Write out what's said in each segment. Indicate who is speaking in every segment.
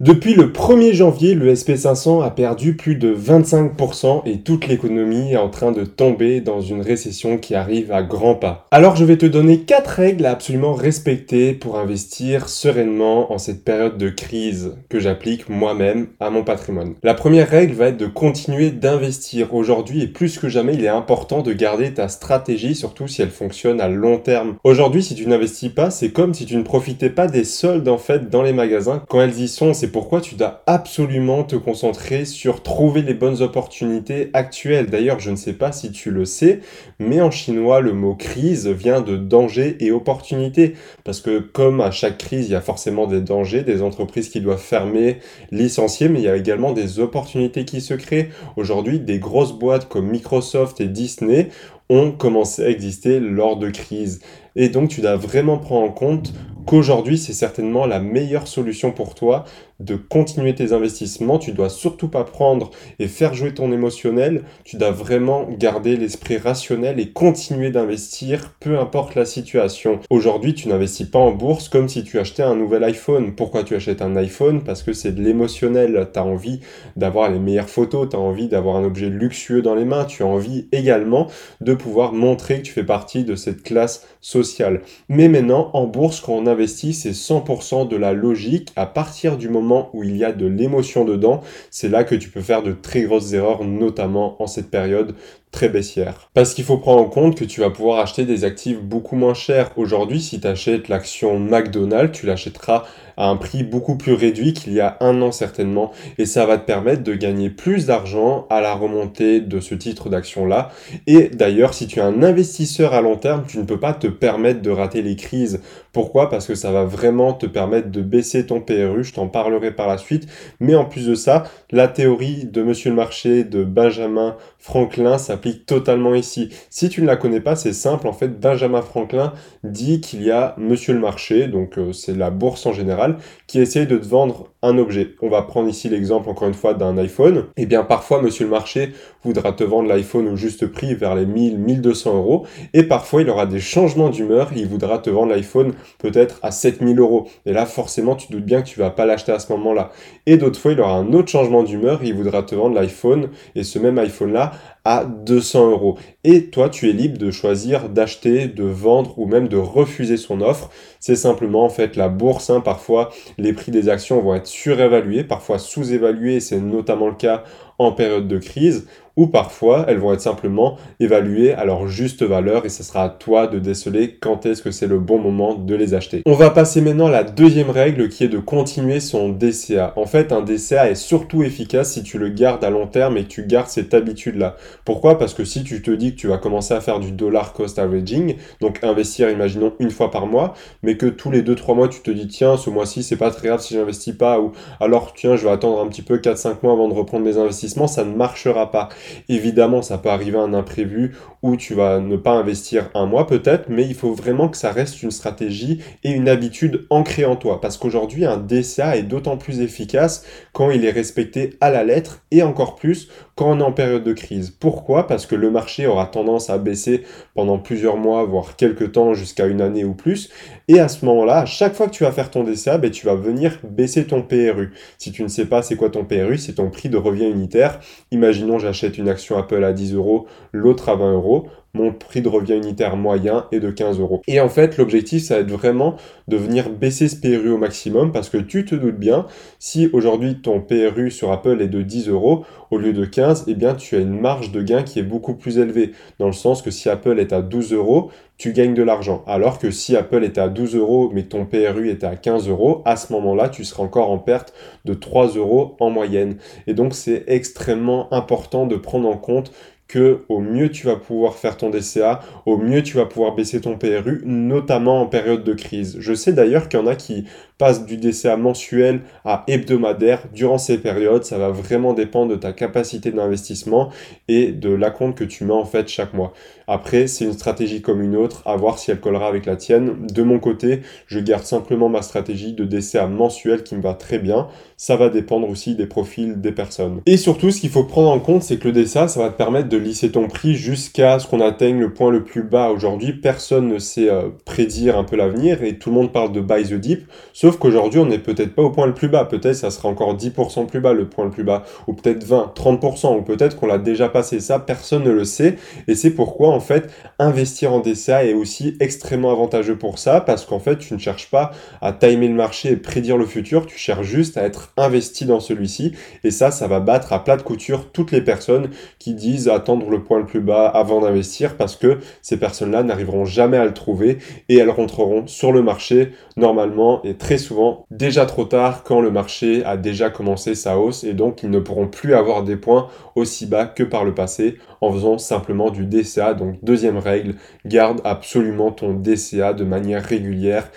Speaker 1: Depuis le 1er janvier, le SP500 a perdu plus de 25% et toute l'économie est en train de tomber dans une récession qui arrive à grands pas. Alors je vais te donner 4 règles à absolument respecter pour investir sereinement en cette période de crise que j'applique moi-même à mon patrimoine. La première règle va être de continuer d'investir. Aujourd'hui et plus que jamais, il est important de garder ta stratégie, surtout si elle fonctionne à long terme. Aujourd'hui, si tu n'investis pas, c'est comme si tu ne profitais pas des soldes en fait dans les magasins. Quand elles y sont, c'est pourquoi tu dois absolument te concentrer sur trouver les bonnes opportunités actuelles. D'ailleurs, je ne sais pas si tu le sais, mais en chinois, le mot crise vient de danger et opportunité. Parce que comme à chaque crise, il y a forcément des dangers, des entreprises qui doivent fermer, licencier, mais il y a également des opportunités qui se créent. Aujourd'hui, des grosses boîtes comme Microsoft et Disney ont commencé à exister lors de crises. Et donc tu dois vraiment prendre en compte qu'aujourd'hui c'est certainement la meilleure solution pour toi de continuer tes investissements. Tu dois surtout pas prendre et faire jouer ton émotionnel. Tu dois vraiment garder l'esprit rationnel et continuer d'investir, peu importe la situation. Aujourd'hui, tu n'investis pas en bourse comme si tu achetais un nouvel iPhone. Pourquoi tu achètes un iPhone? Parce que c'est de l'émotionnel. Tu as envie d'avoir les meilleures photos, tu as envie d'avoir un objet luxueux dans les mains, tu as envie également de pouvoir montrer que tu fais partie de cette classe sociale. Mais maintenant, en bourse, quand on c'est 100% de la logique à partir du moment où il y a de l'émotion dedans, c'est là que tu peux faire de très grosses erreurs, notamment en cette période très baissière. Parce qu'il faut prendre en compte que tu vas pouvoir acheter des actifs beaucoup moins chers. Aujourd'hui, si tu achètes l'action McDonald's, tu l'achèteras à un prix beaucoup plus réduit qu'il y a un an certainement. Et ça va te permettre de gagner plus d'argent à la remontée de ce titre d'action-là. Et d'ailleurs, si tu es un investisseur à long terme, tu ne peux pas te permettre de rater les crises. Pourquoi? Parce que ça va vraiment te permettre de baisser ton PRU, je t'en parlerai par la suite. Mais en plus de ça, la théorie de Monsieur le Marché de Benjamin Franklin s'applique totalement ici. Si tu ne la connais pas, c'est simple. En fait, Benjamin Franklin dit qu'il y a Monsieur le Marché, donc euh, c'est la bourse en général, qui essaye de te vendre un objet. On va prendre ici l'exemple encore une fois d'un iPhone. Et eh bien parfois monsieur le marché voudra te vendre l'iPhone au juste prix vers les 1000, 1200 euros. Et parfois il aura des changements d'humeur il voudra te vendre l'iPhone peut-être à 7000 euros. Et là forcément tu doutes bien que tu vas pas l'acheter à ce moment-là. Et d'autres fois il aura un autre changement d'humeur il voudra te vendre l'iPhone et ce même iPhone là à 200 euros. Et toi, tu es libre de choisir d'acheter, de vendre ou même de refuser son offre. C'est simplement en fait la bourse. Hein. Parfois, les prix des actions vont être surévalués, parfois sous-évalués. C'est notamment le cas en période de crise, ou parfois elles vont être simplement évaluées à leur juste valeur et ce sera à toi de déceler quand est-ce que c'est le bon moment de les acheter. On va passer maintenant à la deuxième règle qui est de continuer son DCA. En fait, un DCA est surtout efficace si tu le gardes à long terme et que tu gardes cette habitude-là. Pourquoi? Parce que si tu te dis que tu vas commencer à faire du dollar cost averaging, donc investir, imaginons, une fois par mois, mais que tous les 2-3 mois tu te dis tiens, ce mois-ci c'est pas très grave si j'investis pas, ou alors tiens, je vais attendre un petit peu 4-5 mois avant de reprendre mes investissements ça ne marchera pas. Évidemment, ça peut arriver un imprévu où tu vas ne pas investir un mois peut-être, mais il faut vraiment que ça reste une stratégie et une habitude ancrée en toi. Parce qu'aujourd'hui, un DCA est d'autant plus efficace quand il est respecté à la lettre et encore plus quand on est en période de crise. Pourquoi? Parce que le marché aura tendance à baisser pendant plusieurs mois, voire quelques temps, jusqu'à une année ou plus. Et à ce moment-là, chaque fois que tu vas faire ton DCA, ben, tu vas venir baisser ton PRU. Si tu ne sais pas c'est quoi ton PRU, c'est ton prix de revient unitaire. Imaginons j'achète une action Apple à 10 euros, l'autre à 20 euros mon prix de revient unitaire moyen est de 15 euros. Et en fait, l'objectif, ça va être vraiment de venir baisser ce PRU au maximum parce que tu te doutes bien, si aujourd'hui ton PRU sur Apple est de 10 euros au lieu de 15, eh bien tu as une marge de gain qui est beaucoup plus élevée. Dans le sens que si Apple est à 12 euros, tu gagnes de l'argent. Alors que si Apple était à 12 euros, mais ton PRU était à 15 euros, à ce moment-là, tu seras encore en perte de 3 euros en moyenne. Et donc, c'est extrêmement important de prendre en compte que au mieux tu vas pouvoir faire ton DCA, au mieux tu vas pouvoir baisser ton PRU, notamment en période de crise. Je sais d'ailleurs qu'il y en a qui passent du DCA mensuel à hebdomadaire durant ces périodes. Ça va vraiment dépendre de ta capacité d'investissement et de la compte que tu mets en fait chaque mois. Après, c'est une stratégie comme une autre, à voir si elle collera avec la tienne. De mon côté, je garde simplement ma stratégie de DCA mensuel qui me va très bien. Ça va dépendre aussi des profils des personnes. Et surtout, ce qu'il faut prendre en compte, c'est que le DCA, ça va te permettre de lisser ton prix jusqu'à ce qu'on atteigne le point le plus bas. Aujourd'hui, personne ne sait euh, prédire un peu l'avenir et tout le monde parle de buy the dip, sauf qu'aujourd'hui, on n'est peut-être pas au point le plus bas. Peut-être ça sera encore 10% plus bas le point le plus bas, ou peut-être 20, 30%, ou peut-être qu'on l'a déjà passé. Ça, personne ne le sait. Et c'est pourquoi, en fait, investir en DCA est aussi extrêmement avantageux pour ça, parce qu'en fait, tu ne cherches pas à timer le marché et prédire le futur, tu cherches juste à être investi dans celui-ci. Et ça, ça va battre à plat de couture toutes les personnes qui disent le point le plus bas avant d'investir, parce que ces personnes-là n'arriveront jamais à le trouver et elles rentreront sur le marché normalement et très souvent déjà trop tard quand le marché a déjà commencé sa hausse et donc ils ne pourront plus avoir des points aussi bas que par le passé en faisant simplement du DCA. Donc deuxième règle, garde absolument ton DCA de manière régulière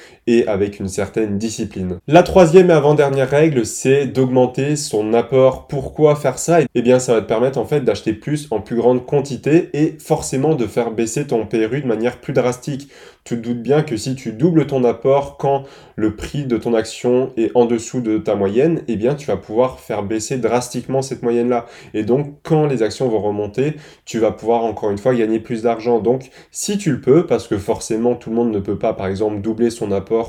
Speaker 1: avec une certaine discipline. La troisième et avant-dernière règle, c'est d'augmenter son apport. Pourquoi faire ça? Eh bien, ça va te permettre en fait d'acheter plus en plus grande quantité et forcément de faire baisser ton PRU de manière plus drastique. Tu te doutes bien que si tu doubles ton apport quand le prix de ton action est en dessous de ta moyenne, eh bien, tu vas pouvoir faire baisser drastiquement cette moyenne-là. Et donc, quand les actions vont remonter, tu vas pouvoir encore une fois gagner plus d'argent. Donc, si tu le peux, parce que forcément, tout le monde ne peut pas, par exemple, doubler son apport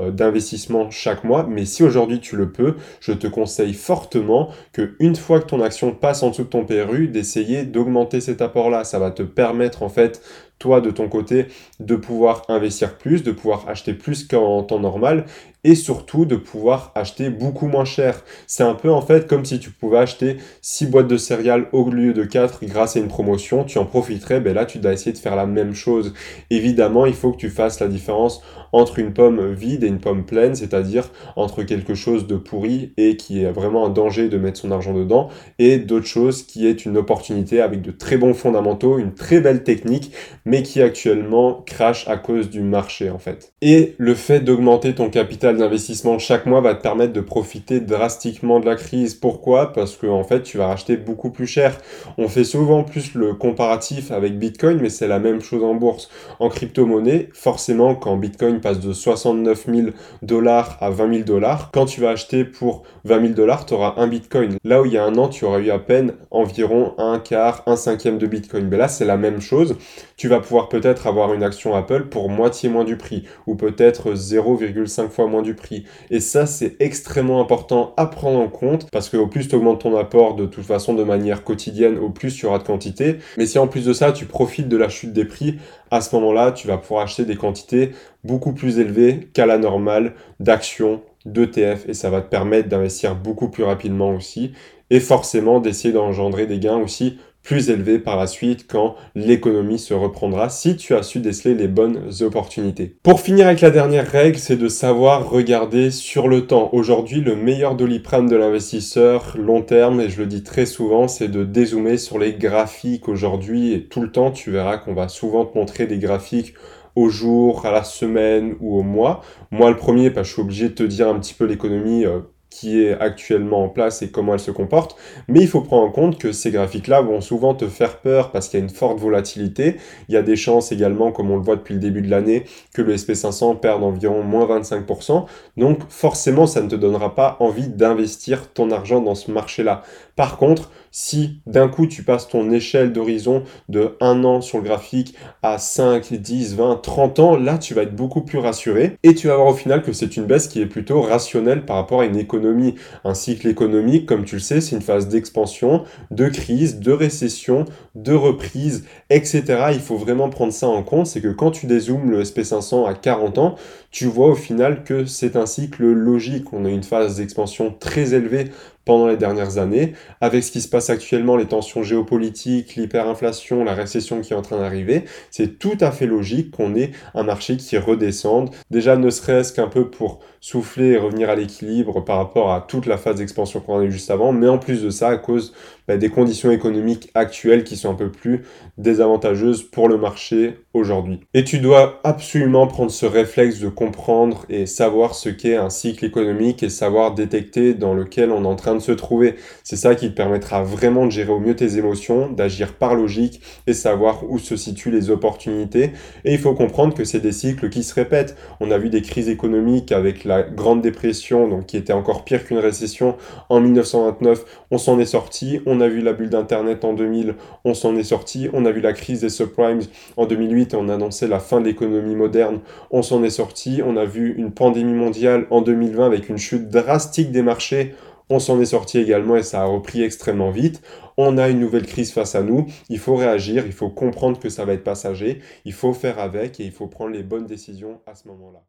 Speaker 1: euh, d'investissement chaque mois. Mais si aujourd'hui tu le peux, je te conseille fortement que une fois que ton action passe en dessous de ton PRU, d'essayer d'augmenter cet apport-là. Ça va te permettre en fait toi de ton côté de pouvoir investir plus, de pouvoir acheter plus qu'en temps normal et surtout de pouvoir acheter beaucoup moins cher. C'est un peu en fait comme si tu pouvais acheter 6 boîtes de céréales au lieu de 4 grâce à une promotion, tu en profiterais, ben là tu dois essayer de faire la même chose. Évidemment, il faut que tu fasses la différence entre une pomme vide et une pomme pleine, c'est-à-dire entre quelque chose de pourri et qui est vraiment un danger de mettre son argent dedans et d'autres choses qui est une opportunité avec de très bons fondamentaux, une très belle technique, mais qui actuellement crache à cause du marché en fait. Et le fait d'augmenter ton capital d'investissement chaque mois va te permettre de profiter drastiquement de la crise. Pourquoi? Parce que en fait, tu vas racheter beaucoup plus cher. On fait souvent plus le comparatif avec Bitcoin, mais c'est la même chose en bourse. En crypto-monnaie, forcément, quand Bitcoin passe de 69 000 dollars à 20 000 dollars, quand tu vas acheter pour 20 000 dollars, tu auras un Bitcoin. Là où il y a un an, tu aurais eu à peine environ un quart, un cinquième de Bitcoin. Mais là, c'est la même chose. Tu vas pouvoir peut-être avoir une action Apple pour moitié moins du prix, ou peut-être 0,5 fois moins du prix. Et ça, c'est extrêmement important à prendre en compte parce que au plus tu augmentes ton apport de toute façon de manière quotidienne, au plus tu auras de quantité. Mais si en plus de ça, tu profites de la chute des prix, à ce moment-là, tu vas pouvoir acheter des quantités beaucoup plus élevées qu'à la normale d'actions, d'ETF et ça va te permettre d'investir beaucoup plus rapidement aussi et forcément d'essayer d'engendrer des gains aussi plus élevé par la suite quand l'économie se reprendra si tu as su déceler les bonnes opportunités. Pour finir avec la dernière règle, c'est de savoir regarder sur le temps. Aujourd'hui, le meilleur doliprane de l'investisseur long terme, et je le dis très souvent, c'est de dézoomer sur les graphiques aujourd'hui et tout le temps, tu verras qu'on va souvent te montrer des graphiques au jour, à la semaine ou au mois. Moi, le premier, je suis obligé de te dire un petit peu l'économie euh, qui est actuellement en place et comment elle se comporte. Mais il faut prendre en compte que ces graphiques-là vont souvent te faire peur parce qu'il y a une forte volatilité. Il y a des chances également, comme on le voit depuis le début de l'année, que le SP500 perde environ moins 25%. Donc forcément, ça ne te donnera pas envie d'investir ton argent dans ce marché-là. Par contre, si d'un coup tu passes ton échelle d'horizon de 1 an sur le graphique à 5, 10, 20, 30 ans, là tu vas être beaucoup plus rassuré et tu vas voir au final que c'est une baisse qui est plutôt rationnelle par rapport à une économie. Un cycle économique, comme tu le sais, c'est une phase d'expansion, de crise, de récession, de reprise, etc. Il faut vraiment prendre ça en compte, c'est que quand tu dézoomes le SP500 à 40 ans, tu vois au final que c'est un cycle logique. On a une phase d'expansion très élevée pendant les dernières années. Avec ce qui se passe actuellement, les tensions géopolitiques, l'hyperinflation, la récession qui est en train d'arriver, c'est tout à fait logique qu'on ait un marché qui redescende. Déjà, ne serait-ce qu'un peu pour souffler et revenir à l'équilibre par rapport à toute la phase d'expansion qu'on a eu juste avant, mais en plus de ça, à cause bah, des conditions économiques actuelles qui sont un peu plus désavantageuses pour le marché aujourd'hui. Et tu dois absolument prendre ce réflexe de comprendre et savoir ce qu'est un cycle économique et savoir détecter dans lequel on est en train se trouver. C'est ça qui te permettra vraiment de gérer au mieux tes émotions, d'agir par logique et savoir où se situent les opportunités. Et il faut comprendre que c'est des cycles qui se répètent. On a vu des crises économiques avec la Grande Dépression, donc qui était encore pire qu'une récession en 1929. On s'en est sorti. On a vu la bulle d'Internet en 2000. On s'en est sorti. On a vu la crise des subprimes en 2008. On annonçait la fin de l'économie moderne. On s'en est sorti. On a vu une pandémie mondiale en 2020 avec une chute drastique des marchés. On s'en est sorti également et ça a repris extrêmement vite. On a une nouvelle crise face à nous. Il faut réagir, il faut comprendre que ça va être passager, il faut faire avec et il faut prendre les bonnes décisions à ce moment-là.